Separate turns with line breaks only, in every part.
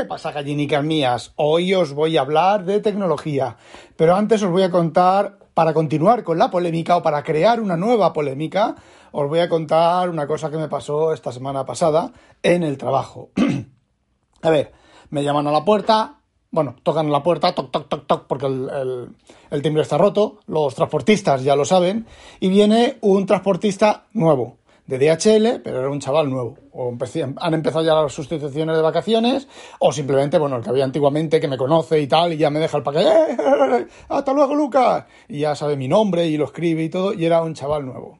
¿Qué pasa, gallinicas mías? Hoy os voy a hablar de tecnología, pero antes os voy a contar, para continuar con la polémica o para crear una nueva polémica, os voy a contar una cosa que me pasó esta semana pasada en el trabajo. a ver, me llaman a la puerta, bueno, tocan la puerta, toc, toc, toc, toc, porque el, el, timbre está roto, los transportistas ya lo saben, y viene un transportista nuevo, de DHL, pero era un chaval nuevo. O han empezado ya las sustituciones de vacaciones, o simplemente, bueno, el que había antiguamente, que me conoce y tal, y ya me deja el paquete, ¡Eh, ¡hasta luego, Lucas! Y ya sabe mi nombre y lo escribe y todo, y era un chaval nuevo.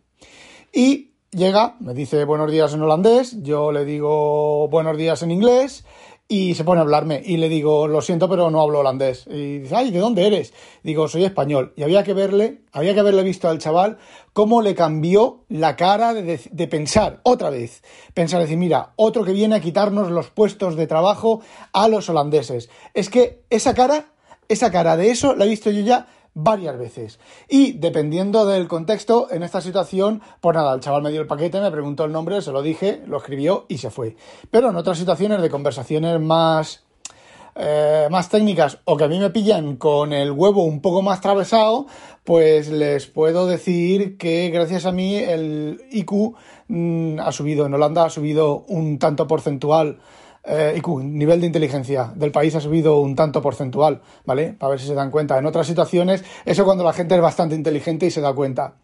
Y llega, me dice buenos días en holandés, yo le digo buenos días en inglés, y se pone a hablarme y le digo, lo siento, pero no hablo holandés. Y dice, ay, ¿de dónde eres? Digo, soy español. Y había que verle, había que haberle visto al chaval cómo le cambió la cara de, de, pensar otra vez. Pensar, decir, mira, otro que viene a quitarnos los puestos de trabajo a los holandeses. Es que esa cara, esa cara de eso la he visto yo ya varias veces. Y dependiendo del contexto, en esta situación, pues nada, el chaval me dio el paquete, me preguntó el nombre, se lo dije, lo escribió y se fue. Pero en otras situaciones de conversaciones más, eh, más técnicas o que a mí me pillan con el huevo un poco más atravesado, pues les puedo decir que gracias a mí el IQ mm, ha subido, en Holanda ha subido un tanto porcentual eh, IQ, nivel de inteligencia del país ha subido un tanto porcentual, ¿vale? Para ver si se dan cuenta. En otras situaciones, eso cuando la gente es bastante inteligente y se da cuenta.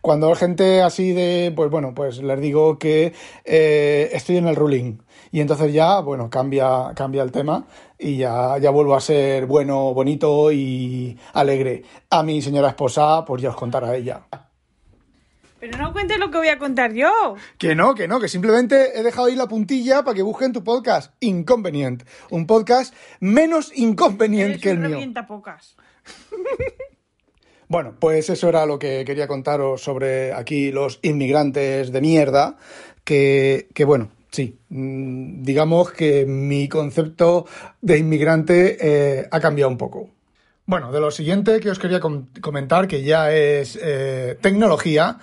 Cuando hay gente así de, pues bueno, pues les digo que eh, estoy en el ruling. Y entonces ya, bueno, cambia, cambia el tema y ya, ya vuelvo a ser bueno, bonito y alegre. A mi señora esposa, pues ya os contará ella.
Pero no cuentes lo que voy a contar yo.
Que no, que no, que simplemente he dejado ahí la puntilla para que busquen tu podcast. Inconvenient. Un podcast menos inconveniente que el mío.
pocas.
bueno, pues eso era lo que quería contaros sobre aquí los inmigrantes de mierda. Que, que bueno, sí, mm, digamos que mi concepto de inmigrante eh, ha cambiado un poco. Bueno, de lo siguiente que os quería comentar, que ya es eh, tecnología,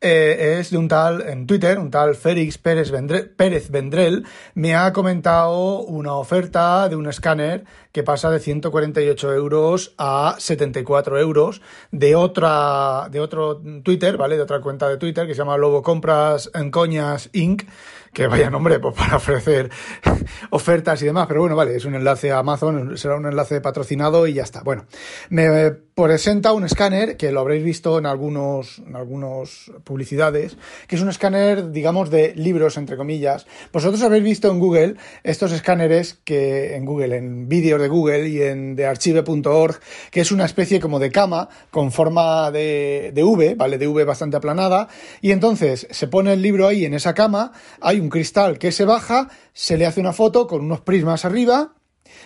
eh, es de un tal, en Twitter, un tal Félix Pérez, Pérez Vendrell, me ha comentado una oferta de un escáner que pasa de 148 euros a 74 euros de otra, de otro Twitter, ¿vale? De otra cuenta de Twitter que se llama Lobo Compras en Coñas Inc que vaya nombre pues, para ofrecer ofertas y demás, pero bueno, vale, es un enlace a Amazon, será un enlace patrocinado y ya está. Bueno, me presenta un escáner que lo habréis visto en algunos, en algunos publicidades, que es un escáner, digamos, de libros, entre comillas. Vosotros habéis visto en Google estos escáneres que en Google, en vídeos de Google y en de archive.org, que es una especie como de cama con forma de, de V, ¿vale? De V bastante aplanada, y entonces se pone el libro ahí en esa cama, hay un cristal que se baja, se le hace una foto con unos prismas arriba,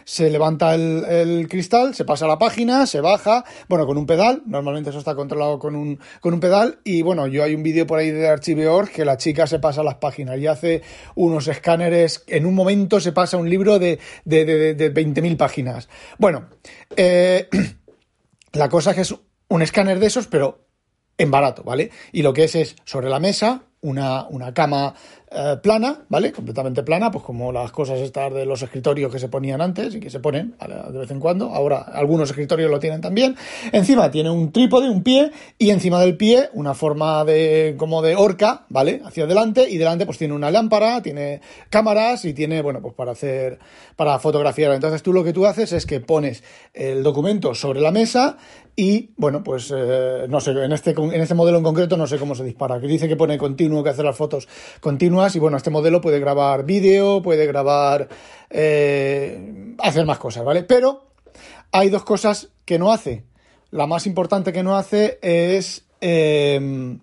se levanta el, cristal, se pasa a la página, se baja, bueno, con un pedal, normalmente eso está controlado con un, con un pedal, y bueno, yo hay un vídeo por ahí de Archive.org que la chica se pasa a las páginas y hace unos escáneres, en un momento se pasa un libro de, de, de, 20.000 páginas. Bueno, eh, la cosa es que es un escáner de esos, pero en barato, ¿vale? Y lo que es es sobre la mesa, una, una cama eh, plana, ¿vale? Completamente plana, pues como las cosas estas de los escritorios que se ponían antes y que se ponen de vez en cuando. Ahora algunos escritorios lo tienen también. Encima tiene un trípode, un pie, y encima del pie una forma de como de horca, ¿vale? Hacia adelante y delante pues tiene una lámpara, tiene cámaras y tiene, bueno, pues para hacer, para fotografiar. Entonces tú lo que tú haces es que pones el documento sobre la mesa y, bueno, pues eh, no sé, en este, en este modelo en concreto no sé cómo se dispara. Que dice que pone continuo, que hace las fotos continuas y bueno, este modelo puede grabar vídeo, puede grabar, eh, hacer más cosas, ¿vale? Pero hay dos cosas que no hace. La más importante que no hace es eh,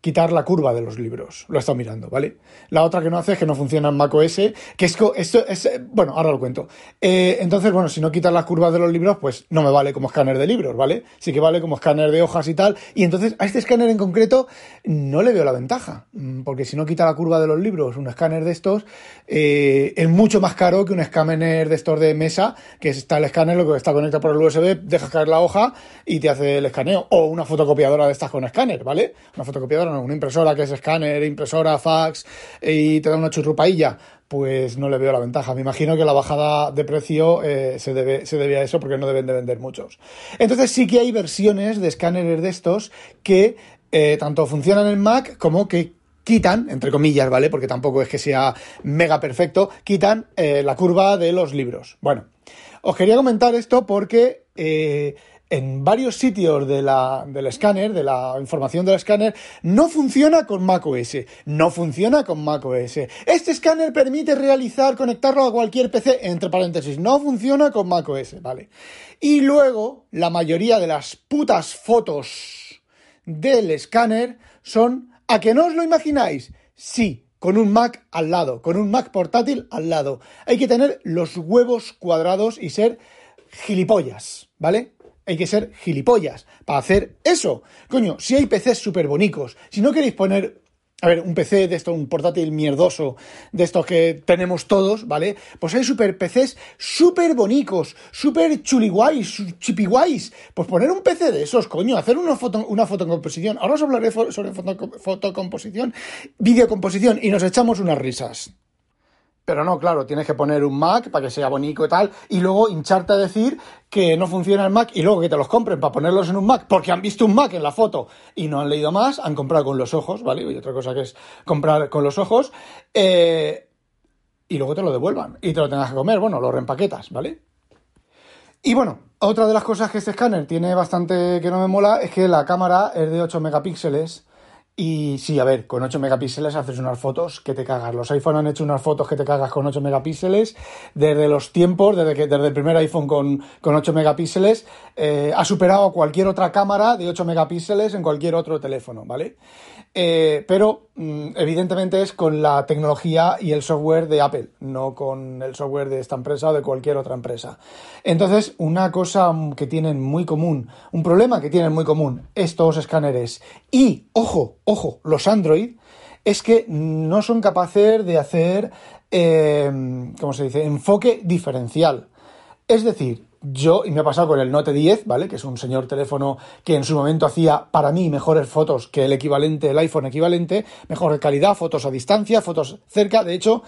quitar la curva de los libros. Lo he estado mirando, ¿vale? La otra que no hace es que no funciona en macOS, que es, esto es, bueno, ahora lo cuento. Eh, entonces, bueno, si no quitas las curvas de los libros, pues no me vale como escáner de libros, ¿vale? Sí que vale como escáner de hojas y tal. Y entonces a este escáner en concreto no le veo la ventaja, mm, porque si no quita la curva de los libros, un escáner de estos eh, es mucho más caro que un escáner de estos de mesa, que está el escáner, lo que está conectado por el USB, dejas caer la hoja y te hace el escaneo. O una fotocopiadora de estas con escáner, ¿vale? Una fotocopiadora Una impresora que es escáner, impresora, fax y te da una churrupailla, pues no le veo la ventaja. Me imagino que la bajada de precio eh, se, debe, se a eso porque no deben de vender muchos. Entonces sí que hay versiones de escáneres de estos que eh, tanto funcionan en Mac como que quitan, entre comillas, ¿vale? Porque tampoco es que sea mega perfecto, quitan eh, la curva de los libros. Bueno, os quería comentar esto porque en varios sitios de la, del escáner, de la información del escáner, no funciona con macOS. No funciona con macOS. Este escáner permite realizar, conectarlo a cualquier PC, entre paréntesis. No funciona con macOS, ¿vale? Y luego, la mayoría de las putas fotos del escáner son ¿A que no os lo imagináis? Sí, con un Mac al lado, con un Mac portátil al lado. Hay que tener los huevos cuadrados y ser gilipollas, ¿vale? Hay que ser gilipollas para hacer eso. Coño, si hay PCs súper bonicos, si no queréis poner a ver, un PC de esto, un portátil mierdoso de estos que tenemos todos, ¿vale? Pues hay super PCs súper bonicos, súper chuliguays, chipiguays. Pues poner un PC de esos, coño, hacer una foto, una fotocomposición. Ahora os hablaré sobre fotocomposición, videocomposición y nos echamos unas risas. Pero no, claro, tienes que poner un Mac para que sea bonito y tal, y luego hincharte a decir que no funciona el Mac y luego que te los compren para ponerlos en un Mac porque han visto un Mac en la foto y no han leído más, han comprado con los ojos, ¿vale? Y otra cosa que es comprar con los ojos, eh, y luego te lo devuelvan y te lo tengas que comer, bueno, lo reempaquetas, ¿vale? Y bueno, otra de las cosas que este escáner tiene bastante que no me mola es que la cámara es de 8 megapíxeles y sí, a ver, con 8 megapíxeles haces unas fotos que te cagas. Los iPhone han hecho unas fotos que te cagas con 8 megapíxeles. Desde los tiempos, desde, que, desde el primer iPhone con, con 8 megapíxeles, eh, ha superado a cualquier otra cámara de 8 megapíxeles en cualquier otro teléfono, ¿vale? Eh, pero mm, evidentemente es con la tecnología y el software de Apple, no con el software de esta empresa o de cualquier otra empresa. Entonces, una cosa que tienen muy común, un problema que tienen muy común estos escáneres y, ojo, ojo, los Android, es que no son capaces de hacer, eh, ¿cómo se dice?, enfoque diferencial. Es decir, yo, y me ha pasado con el Note 10, ¿vale? Que es un señor teléfono que en su momento hacía para mí mejores fotos que el equivalente, el iPhone equivalente, mejor calidad, fotos a distancia, fotos cerca. De hecho,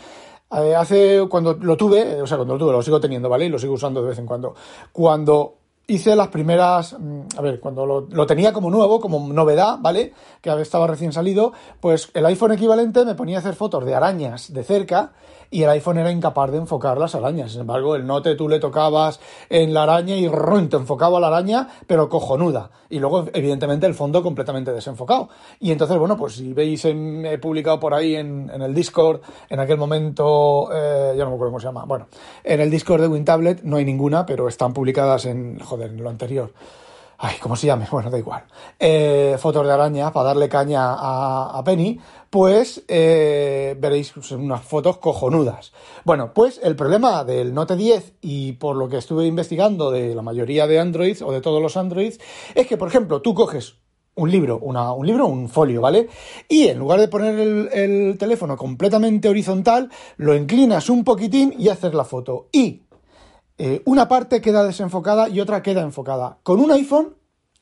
eh, hace cuando lo tuve, o sea, cuando lo tuve, lo sigo teniendo, ¿vale? Y lo sigo usando de vez en cuando. Cuando hice las primeras, mm, a ver, cuando lo, tenía como nuevo, como novedad, ¿vale? Que estaba recién salido, pues el iPhone equivalente me ponía a hacer fotos de arañas de cerca y el iPhone era incapaz de enfocar las arañas. Sin embargo, el Note tú le tocabas en la araña y ¡rum! te enfocaba la araña, pero cojonuda. Y luego, evidentemente, el fondo completamente desenfocado. Y entonces, bueno, pues si veis, he publicado por ahí en, el Discord, en aquel momento, eh, ya no me acuerdo cómo se llama, bueno, en el Discord de WinTablet no hay ninguna, pero están publicadas en, en lo anterior. Ay, ¿cómo se llame? Bueno, da igual. Eh, fotos de araña para darle caña a, Penny, pues eh, veréis unas fotos cojonudas. Bueno, pues el problema del Note 10 y por lo que estuve investigando de la mayoría de Androids o de todos los Androids, es que, por ejemplo, tú coges un libro, una, un libro, un folio, ¿vale? Y en lugar de poner el, el teléfono completamente horizontal, lo inclinas un poquitín y haces la foto. Y eh, una parte queda desenfocada y otra queda enfocada. Con un iPhone,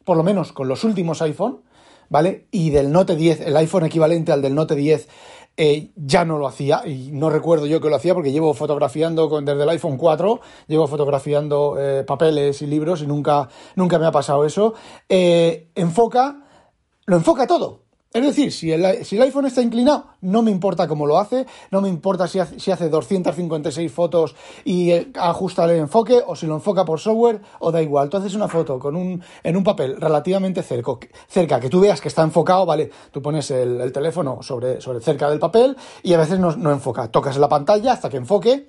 por lo menos con los últimos iPhone, ¿vale? Y del Note 10, el iPhone equivalente al del Note 10, eh, ya no lo hacía, y no recuerdo yo que lo hacía porque llevo fotografiando con, desde el iPhone 4, llevo fotografiando eh, papeles y libros y nunca, nunca me ha pasado eso. enfoca, lo enfoca todo. Es decir, si el, iPhone está inclinado, no me importa cómo lo hace, no me importa si hace, si hace 256 fotos y eh, ajusta el enfoque, o si lo enfoca por software, o da igual. Tú haces una foto con un, en un papel relativamente cerca, que tú veas que está enfocado, ¿vale? Tú pones el, teléfono sobre, sobre cerca del papel y a veces no, enfoca. Tocas la pantalla hasta que enfoque.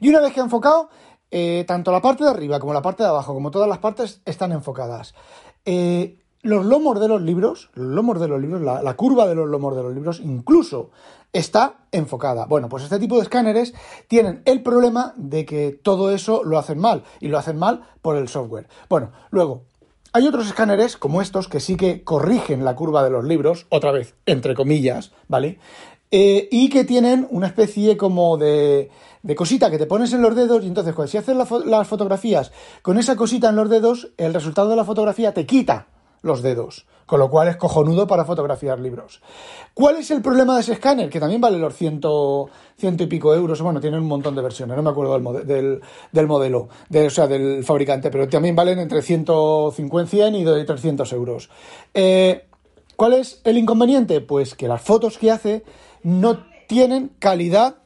Y una vez que ha enfocado, eh, tanto la parte de arriba como la parte de abajo, como todas las partes, están enfocadas. Eh, los lomos de los libros, los lomos de los libros, la, curva de los lomos de los libros incluso está enfocada. Bueno, pues este tipo de escáneres tienen el problema de que todo eso lo hacen mal y lo hacen mal por el software. Bueno, luego, hay otros escáneres como estos que sí que corrigen la curva de los libros, otra vez, entre comillas, ¿vale? Eh, y que tienen una especie como de, de, cosita que te pones en los dedos y entonces cuando si haces las fotografías con esa cosita en los dedos, el resultado de la fotografía te quita los dedos. Con lo cual es cojonudo para fotografiar libros. ¿Cuál es el problema de ese escáner? Que también vale los ciento, ciento y pico euros. Bueno, tienen un montón de versiones, no me acuerdo del, del, del modelo, o sea, del fabricante, pero también valen entre 150, 100 y 300 euros. Eh, ¿Cuál es el inconveniente? Pues que las fotos que hace no tienen calidad.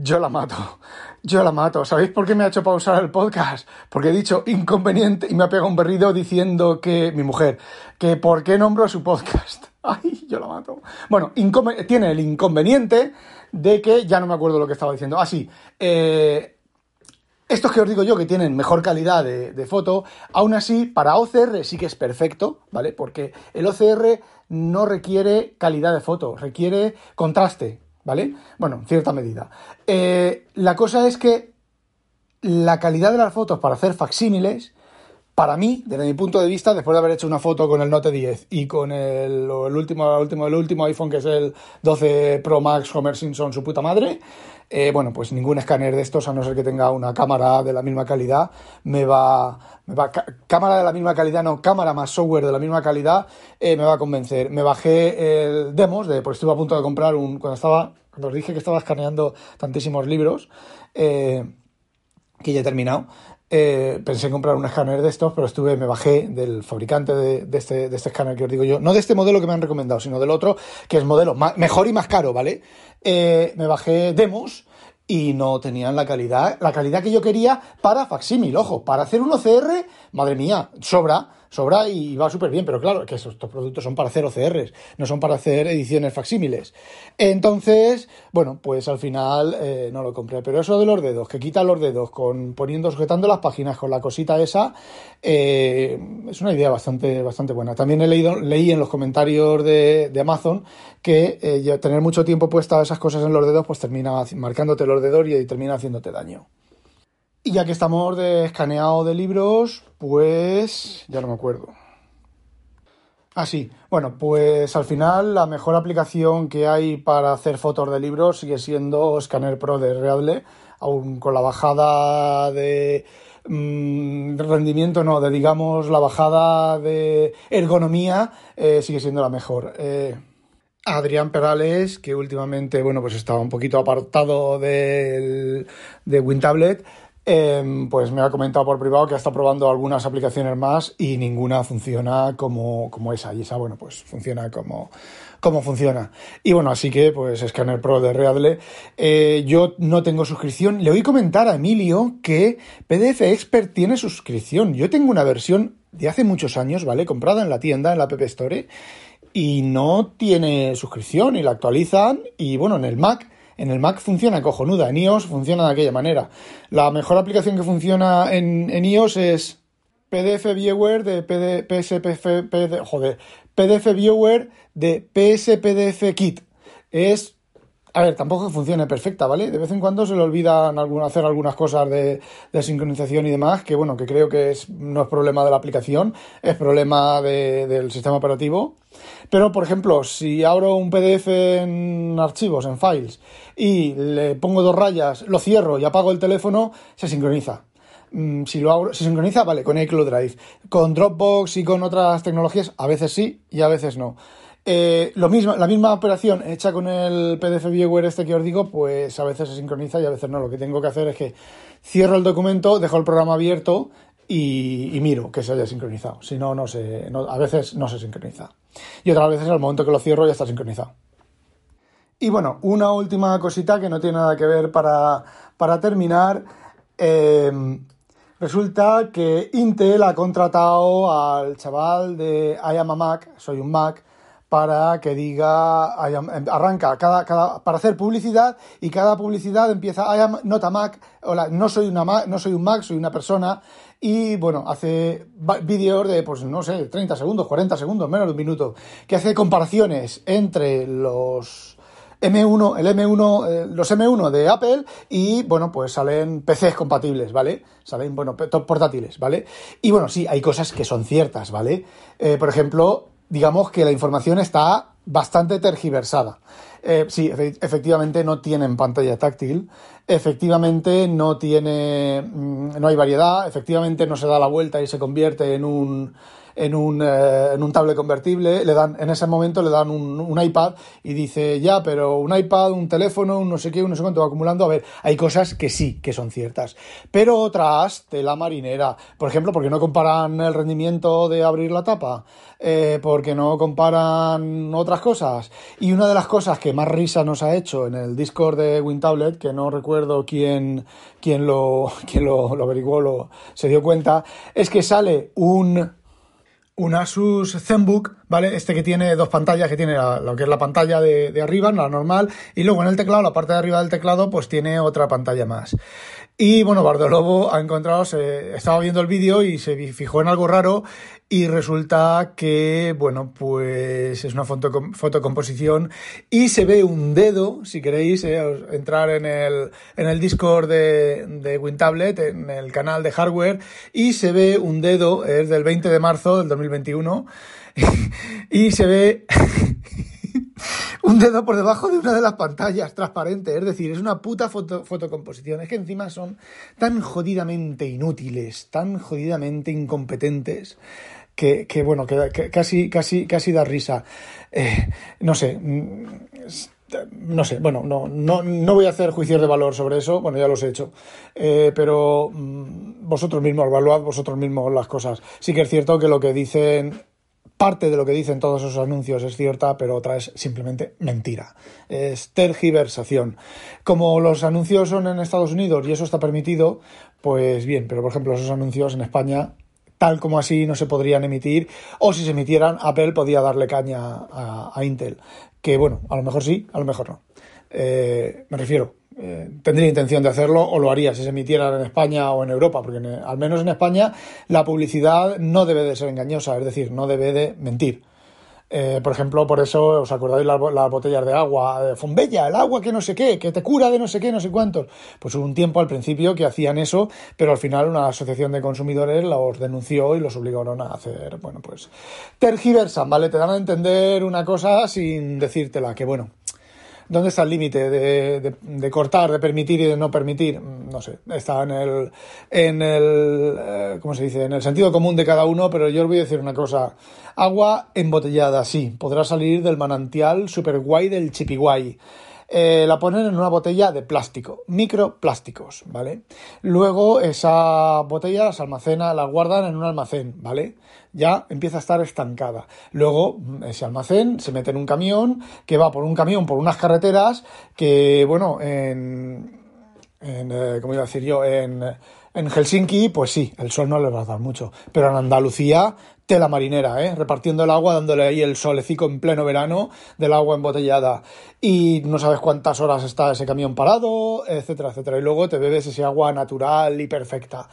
Yo la mato. Yo la mato. ¿Sabéis por qué me ha hecho pausar el podcast? Porque he dicho inconveniente y me ha pegado un berrido diciendo que mi mujer, que por qué nombro su podcast. Ay, yo la mato. Bueno, tiene el inconveniente de que ya no me acuerdo lo que estaba diciendo. Ah, sí. Eh, estos que os digo yo que tienen mejor calidad de, de, foto, aún así para OCR sí que es perfecto, ¿vale? Porque el OCR no requiere calidad de foto, requiere contraste, ¿vale? Bueno, en cierta medida. Eh, la cosa es que la calidad de las fotos para hacer facsímiles, para mí, desde mi punto de vista, después de haber hecho una foto con el Note 10 y con el, último, último, el último iPhone que es el 12 Pro Max Homer Simpson, su puta madre, eh, bueno, pues ningún escáner de estos, a no ser que tenga una cámara de la misma calidad, me va, me va cámara de la misma calidad, no, cámara más software de la misma calidad, eh, me va a convencer. Me bajé el demos, de, porque estuve a punto de comprar un, cuando estaba, cuando os dije que estaba escaneando tantísimos libros, eh, que ya he terminado, eh, pensé en comprar un escáner de estos, pero estuve, me bajé del fabricante de, este, de este escáner que os digo yo, no de este modelo que me han recomendado, sino del otro, que es modelo mejor y más caro, ¿vale? Eh, me bajé demos y no tenían la calidad, la calidad que yo quería para facsímil, ojo, para hacer un OCR, madre mía, sobra, sobra y va súper bien, pero claro, que estos, productos son para hacer OCRs, no son para hacer ediciones facsímiles. Entonces, bueno, pues al final eh, no lo compré. Pero eso de los dedos, que quita los dedos con poniendo, sujetando las páginas con la cosita esa, eh, es una idea bastante, bastante buena. También he leído, leí en los comentarios de, Amazon que eh, tener mucho tiempo puesta esas cosas en los dedos, pues termina marcándote los dedos y termina haciéndote daño. Y ya que estamos de escaneado de libros, pues ya no me acuerdo. Ah, sí. Bueno, pues al final la mejor aplicación que hay para hacer fotos de libros sigue siendo Scanner Pro de Readle, aún con la bajada de mm, rendimiento, no, de digamos la bajada de ergonomía, eh, sigue siendo la mejor. Eh, Adrián Perales, que últimamente, bueno, pues estaba un poquito apartado de WinTablet, Em, pues me ha comentado por privado que ha estado probando algunas aplicaciones más y ninguna funciona como, como esa. Y esa, bueno, pues funciona como, funciona. Y bueno, así que, pues, Scanner Pro de Readle. Eh, yo no tengo suscripción. Le oí comentar a Emilio que PDF Expert tiene suscripción. Yo tengo una versión de hace muchos años, ¿vale? Comprada en la tienda, en la App Store, y no tiene suscripción y la actualizan. Y bueno, en el Mac en el Mac funciona cojonuda, en iOS funciona de aquella manera. La mejor aplicación que funciona en, iOS es PDF Viewer de PD, PDF Viewer de PSPDF Kit. Es a ver, tampoco funcione perfecta, ¿vale? De vez en cuando se le olvidan hacer algunas cosas de, sincronización y demás, que bueno, que creo que es, no es problema de la aplicación, es problema del sistema operativo. Pero, por ejemplo, si abro un PDF en archivos, en files, y le pongo dos rayas, lo cierro y apago el teléfono, se sincroniza. Mm, si lo abro, se sincroniza, vale, con iCloud Drive. Con Dropbox y con otras tecnologías, a veces sí y a veces no. Eh, lo mismo, la misma operación hecha con el PDF Viewer este que os digo, pues a veces se sincroniza y a veces no. Lo que tengo que hacer es que cierro el documento, dejo el programa abierto y, miro que se haya sincronizado. Si no, no se, a veces no se sincroniza. Y otras veces al momento que lo cierro ya está sincronizado. Y bueno, una última cosita que no tiene nada que ver para, terminar. Eh, resulta que Intel ha contratado al chaval de I am a Mac, soy un Mac, para que diga, arranca cada, cada, para hacer publicidad y cada publicidad empieza, I am a Mac, hola, no soy, una Mac, no soy un Mac, soy una persona, y bueno, hace vídeos de, pues no sé, 30 segundos, 40 segundos, menos de un minuto, que hace comparaciones entre los M1, el M1, eh, los M1 de Apple y bueno, pues salen PCs compatibles, ¿vale? Salen, bueno, portátiles, ¿vale? Y bueno, sí, hay cosas que son ciertas, ¿vale? Eh, por ejemplo, digamos que la información está bastante tergiversada. Eh, sí, efe- efectivamente no tienen pantalla táctil, efectivamente no tiene, mm, no hay variedad, efectivamente no se da la vuelta y se convierte en un, en un, eh, en un tablet convertible, le dan, en ese momento le dan un, un iPad y dice, ya, pero un iPad, un teléfono, un no sé qué, un no sé cuánto va acumulando. A ver, hay cosas que sí, que son ciertas, pero otras, tela marinera. Por ejemplo, porque no comparan el rendimiento de abrir la tapa, eh, porque no comparan otras cosas. Y una de las cosas que más risa nos ha hecho en el Discord de WinTablet, que no recuerdo quién, quién lo, quién lo, lo averiguó, lo, se dio cuenta, es que sale un un Asus ZenBook, ¿vale? Este que tiene dos pantallas, que tiene la- lo que es la pantalla de, de arriba, la normal, y luego en el teclado, la parte de arriba del teclado, pues tiene otra pantalla más. Y bueno, Bardolobo ha encontrado, se, estaba viendo el vídeo y se fijó en algo raro y resulta que, bueno, pues es una foto, fotocomposición y se ve un dedo, si queréis eh, entrar en el, en el Discord de, de WinTablet, en el canal de hardware, y se ve un dedo, es del 20 de marzo del 2021, y se ve un dedo por debajo de una de las pantallas transparente. Es decir, es una puta foto, fotocomposición. Es que encima son tan jodidamente inútiles, tan jodidamente incompetentes. Que, que, bueno, que, casi, casi, casi da risa. Eh, no sé. mm, No sé, bueno, no, no, no voy a hacer juicios de valor sobre eso, bueno, ya los he hecho, Eh, pero mm, vosotros mismos, evaluad vosotros mismos las cosas. Sí que es cierto que lo que dicen Parte de lo que dicen todos esos anuncios es cierta, pero otra es simplemente mentira. Es tergiversación. Como los anuncios son en Estados Unidos y eso está permitido, pues bien, pero por ejemplo esos anuncios en España, tal como así, no se podrían emitir, o si se emitieran, Apple podía darle caña a, a Intel. Que bueno, a lo mejor sí, a lo mejor no. Eh, me refiero, eh, tendría intención de hacerlo o lo haría si se emitieran en España o en Europa, porque al menos en España la publicidad no debe de ser engañosa, es decir, no debe de mentir. Eh, por ejemplo, por eso, ¿os acordáis las botellas de agua? Eh, Fombella, el agua que no sé qué, que te cura de no sé qué, no sé cuántos. Pues hubo un tiempo al principio que hacían eso, pero al final una asociación de consumidores los denunció y los obligaron a hacer, bueno, pues tergiversan, ¿vale? Te dan a entender una cosa sin decírtela, que bueno, ¿Dónde está el límite de, de- cortar, de permitir y de no permitir? Mm, No sé, está en el, en el, eh, ¿cómo se dice? En el sentido común de cada uno, pero yo os voy a decir una cosa. Agua embotellada, sí, podrá salir del manantial super guay del chipiguay. Eh, la ponen en una botella de plástico, microplásticos, ¿vale? Luego esa botella se almacena, la guardan en un almacén, ¿vale? Ya empieza a estar estancada. Luego mm, ese almacén se mete en un camión que va por un camión, por unas carreteras que, bueno, en, en eh, ¿cómo iba a decir yo? En, en Helsinki, pues sí, el sol no le va a dar mucho. Pero en Andalucía, tela marinera, ¿eh? Repartiendo el agua, dándole ahí el solecico en pleno verano del agua embotellada. Y no sabes cuántas horas está ese camión parado, etcétera, etcétera. Y luego te bebes ese agua natural y perfecta.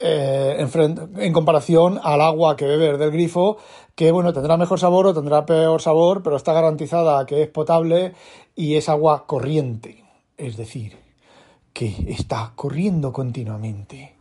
Eh, en, en comparación al agua que bebes del grifo, que bueno, tendrá mejor sabor o tendrá peor sabor, pero está garantizada que es potable y es agua corriente. Es decir, que está corriendo continuamente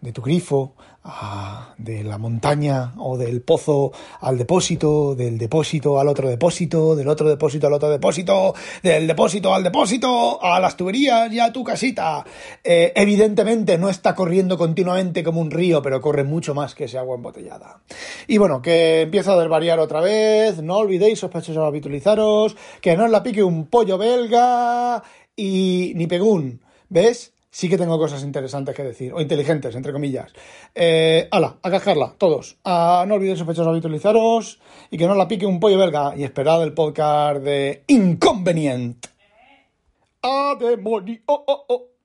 de tu grifo a de la montaña o del pozo al depósito, del depósito al otro depósito, del otro depósito al otro depósito, del depósito al depósito, a las tuberías y a tu casita. Eh, evidentemente no está corriendo continuamente como un río, pero corre mucho más que ese agua embotellada. Y bueno, que empieza a desvariar otra vez, no olvidéis sospechosos habitualizaros, que no os la pique un pollo belga y ni pegún. ¿Ves? Sí que tengo cosas interesantes que decir, o inteligentes, entre comillas. Eh, ala, a cascarla, todos. Ah, no olvidéis sospechosos habitualizaros y que no la pique un pollo belga y esperad el podcast de Inconvenient. ¡A! Oh, oh, oh.